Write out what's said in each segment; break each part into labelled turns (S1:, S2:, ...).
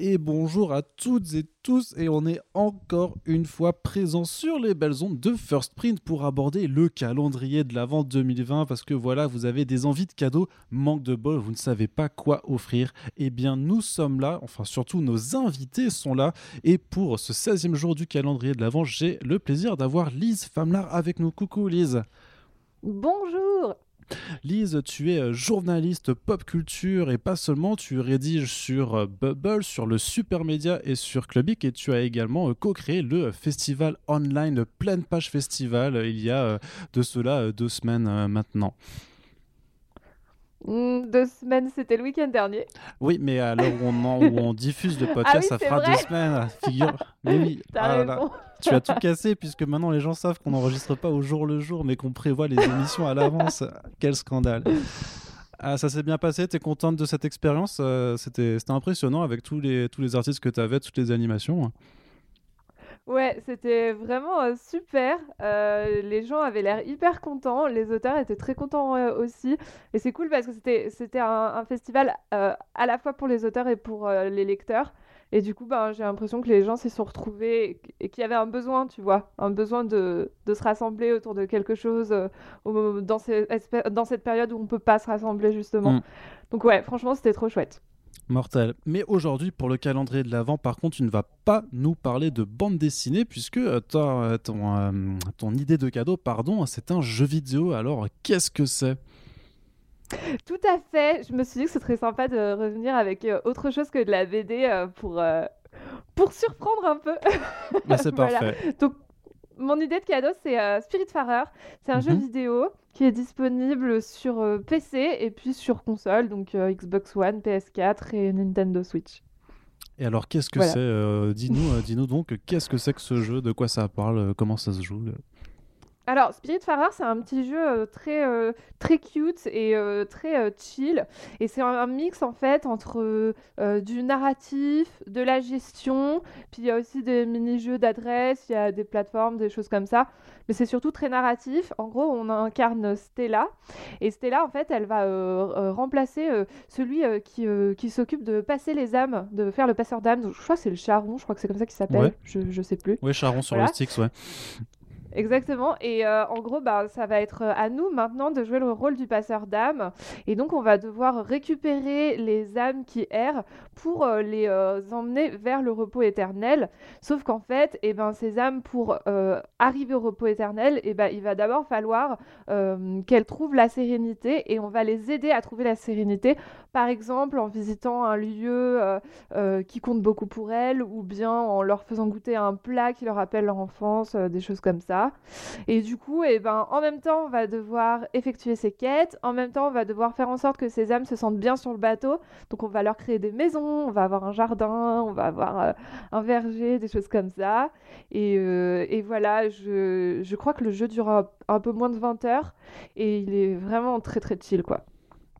S1: et bonjour à toutes et tous et on est encore une fois présent sur les belles ondes de First Print pour aborder le calendrier de l'avant 2020 parce que voilà vous avez des envies de cadeaux, manque de bol, vous ne savez pas quoi offrir. Eh bien nous sommes là, enfin surtout nos invités sont là et pour ce 16e jour du calendrier de l'avant j'ai le plaisir d'avoir Lise Famlar avec nous. Coucou Lise.
S2: Bonjour
S1: Lise, tu es euh, journaliste pop culture et pas seulement, tu rédiges sur euh, Bubble, sur le Super Média et sur Clubic et tu as également euh, co-créé le festival online Pleine Page Festival il y a de cela deux semaines maintenant.
S2: Hmm, deux semaines, c'était le week-end dernier.
S1: Oui, mais à l'heure où, on, diffuse le ah podcast, ça fera deux semaines. Figure. Mais oui.
S2: Ah
S1: tu as tout cassé puisque maintenant les gens savent qu'on n'enregistre pas au jour le jour, mais qu'on prévoit les émissions à l'avance. Quel scandale. Ah, ça s'est bien passé, tu es contente de cette expérience? Euh, C'était impressionnant avec tous les, tous les artistes que tu avais, toutes les animations.
S2: Ouais, c'était vraiment euh, super. Euh, les gens avaient l'air hyper contents. Les auteurs étaient très contents euh, aussi. Et c'est cool parce que c'était, c'était un, festival à la fois pour les auteurs et pour les lecteurs. Et du coup, ben, j'ai l'impression que les gens s'y sont retrouvés et, qu'il y avait un besoin, tu vois, un besoin de, de se rassembler autour de quelque chose dans, dans cette période où on ne peut pas se rassembler, justement. Mm. Donc ouais, franchement, c'était trop chouette.
S1: Mortel. Mais aujourd'hui, pour le calendrier de l'Avent, par contre, tu ne vas pas nous parler de bande dessinée, puisque euh, euh, ton, euh, ton, idée de cadeau, pardon, c'est un jeu vidéo. Alors, qu'est-ce que c'est?
S2: Tout à fait. Je me suis dit que ce serait sympa de revenir avec autre chose que de la BD pour, pour surprendre un peu.
S1: Bah, c'est parfait.
S2: Donc, mon idée de cadeau, c'est euh, Spiritfarer. C'est un jeu mhm. vidéo qui est disponible sur euh, PC et puis sur console, donc euh, Xbox One, PS4 et Nintendo Switch.
S1: Et alors, qu'est-ce que c'est Dis-nous, dis-nous donc, qu'est-ce que c'est que ce jeu De quoi ça parle Comment ça se joue
S2: alors, Spiritfarer, c'est un petit jeu euh, très, euh, très cute et euh, très chill. Et c'est un, mix, en fait, entre du narratif, de la gestion, puis il y a aussi des mini-jeux d'adresse, il y a des plateformes, des choses comme ça. Mais c'est surtout très narratif. En gros, on incarne Stella. Et Stella, en fait, elle va remplacer celui qui, qui s'occupe de passer les âmes, de faire le passeur d'âmes. Je crois que c'est le charron, je crois que c'est comme ça qu'il s'appelle. Je, je sais plus.
S1: Oui, charron sur le Styx, ouais.
S2: Exactement. Et euh, en gros, bah, ça va être euh, à nous maintenant de jouer le rôle du passeur d'âme. Et donc, on va devoir récupérer les âmes qui errent pour euh, les emmener vers le repos éternel. Sauf qu'en fait, eh ben, ces âmes, pour arriver au repos éternel, eh ben, il va d'abord falloir qu'elles trouvent la sérénité et on va les aider à trouver la sérénité. Par exemple, en visitant un lieu qui compte beaucoup pour elles ou bien en leur faisant goûter un plat qui leur rappelle leur enfance, des choses comme ça. Et du coup, eh ben, en même temps, on va devoir effectuer ces quêtes, en même temps, on va devoir faire en sorte que ces âmes se sentent bien sur le bateau. Donc, on va leur créer des maisons, on va avoir un jardin, on va avoir euh, un verger, des choses comme ça. Et, euh, voilà, je, crois que le jeu durera un peu moins de 20 heures et il est vraiment très très chill, quoi.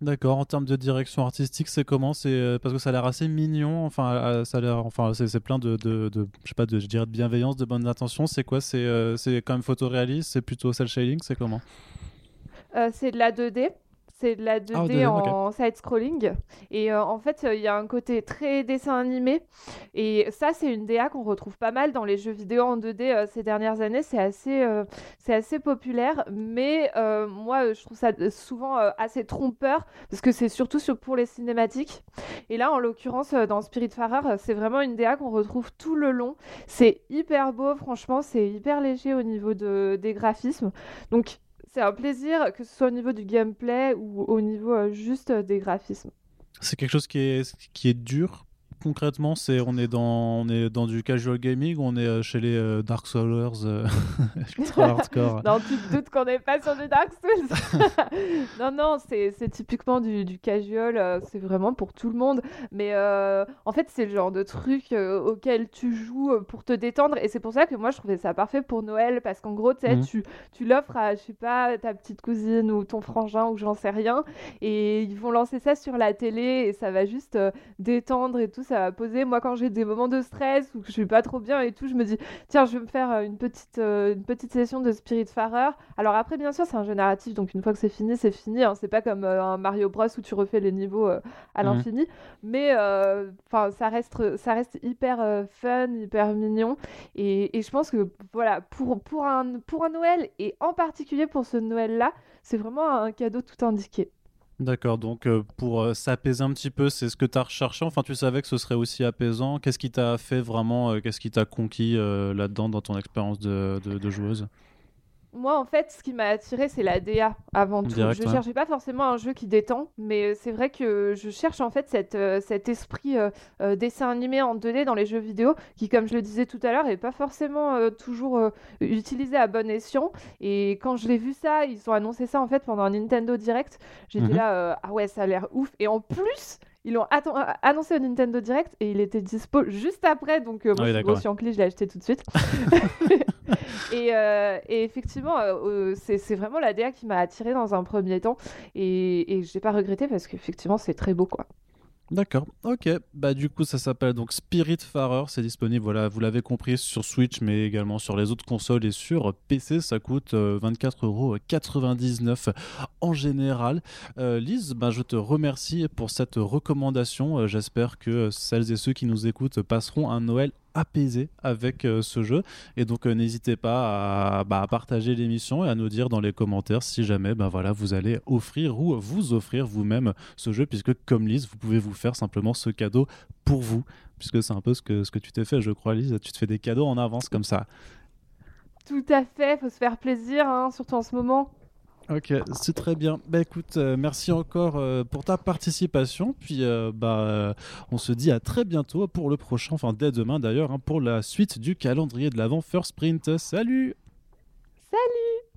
S1: D'accord. En termes de direction artistique, c'est comment? C'est euh, parce que ça a l'air assez mignon. Enfin, euh, ça a l'air. Enfin, c'est plein de, de, je sais pas, je dirais de bienveillance, de bonnes intentions. C'est quoi? C'est euh, quand même photoréaliste? C'est plutôt cel shading? C'est comment?
S2: C'est de la 2D. C'est de la 2D ah, en side-scrolling. Et euh, en fait, il y a un côté très dessin animé. Et ça, c'est une DA qu'on retrouve pas mal dans les jeux vidéo en 2D euh, ces dernières années. C'est assez, euh, c'est assez populaire. Mais moi, je trouve ça souvent assez trompeur parce que c'est surtout pour les cinématiques. Et là, en l'occurrence, dans Spiritfarer, c'est vraiment une DA qu'on retrouve tout le long. C'est hyper beau, franchement. C'est hyper léger au niveau de, des graphismes. Donc, c'est un plaisir, que ce soit au niveau du gameplay ou au niveau euh, juste euh, des graphismes.
S1: C'est quelque chose qui est, qui est dur concrètement c'est on est dans on est dans du casual gaming on est euh, chez les euh, Dark Souls euh, ultra hardcore?
S2: Non tu te doutes qu'on n'est pas sur du Dark Souls. Non non c'est typiquement du, du casual c'est vraiment pour tout le monde. Mais en fait c'est le genre de truc auquel tu joues pour te détendre. Et c'est pour ça que moi je trouvais ça parfait pour Noël. Parce qu'en gros mmh. tu tu l'offres à je sais pas ta petite cousine ou ton frangin ou j'en sais rien. Et ils vont lancer ça sur la télé et ça va juste détendre et tout ça va poser. Moi, quand j'ai des moments de stress ou que je suis pas trop bien et tout, je me dis, tiens, je vais me faire euh, une petite, euh, une petite session de Spirit Farer. Alors après, bien sûr, c'est un jeu narratif, donc une fois que c'est fini, c'est fini. Hein. C'est pas comme un Mario Bros où tu refais les niveaux à mhm. l'infini. Mais enfin, ça, reste, ça reste hyper fun, hyper mignon. Et, et, je pense que voilà, pour, pour, un, pour un Noël, et en particulier pour ce Noël-là, c'est vraiment un cadeau tout indiqué.
S1: D'accord, donc euh, pour euh, s'apaiser un petit peu, c'est ce que tu as recherché? Enfin, tu savais que ce serait aussi apaisant. Qu'est-ce qui t'a fait vraiment, euh, qu'est-ce qui t'a conquis là-dedans dans ton expérience de, joueuse?
S2: Moi, en fait, ce qui m'a attiré, c'est la DA avant tout. je ne cherchais pas forcément un jeu qui détend, mais c'est vrai que je cherche en fait cette, euh, cet esprit euh, euh, dessin animé en 2D dans les jeux vidéo, qui, comme je le disais tout à l'heure, n'est pas forcément toujours utilisé à bon escient. Et quand je l'ai vu ça, ils ont annoncé ça en fait pendant un Nintendo Direct. J'étais mhm. là, ah ouais, ça a l'air ouf. Et en plus, ils l'ont annoncé au Nintendo Direct et il était dispo juste après. Donc, moi, je suis en clé, je l'ai acheté tout de suite. Euh, et, effectivement, euh, c'est vraiment la DA qui m'a attiré dans un premier temps. Et, et je n'ai pas regretté parce qu'effectivement, c'est très beau. quoi.
S1: D'accord, ok. Bah du coup ça s'appelle donc Spirit Farer, c'est disponible, voilà, vous l'avez compris, sur Switch mais également sur les autres consoles et sur PC, ça coûte 24,99€ euh, en général. Euh, Lise, bah, je te remercie pour cette recommandation, euh, j'espère que celles et ceux qui nous écoutent passeront un Noël apaisé avec euh, ce jeu. Et donc euh, n'hésitez pas bah, à, partager l'émission et à nous dire dans les commentaires si jamais bah, voilà, vous allez offrir ou vous offrir vous-même ce jeu, puisque comme Lise, vous pouvez vous faire simplement ce cadeau pour vous, puisque c'est un peu ce que, ce que tu t'es fait, je crois, Lise. Tu te fais des cadeaux en avance comme ça.
S2: Tout à fait, faut se faire plaisir, hein, surtout en ce moment.
S1: Ok, c'est très bien. Bah écoute, euh, merci encore euh, pour ta participation. Puis euh, bah, on se dit à très bientôt pour le prochain, enfin dès demain d'ailleurs, hein, pour la suite du calendrier de l'avant First Print. Salut
S2: Salut